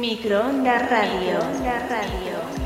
Microondas Radio. La radio.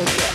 so good.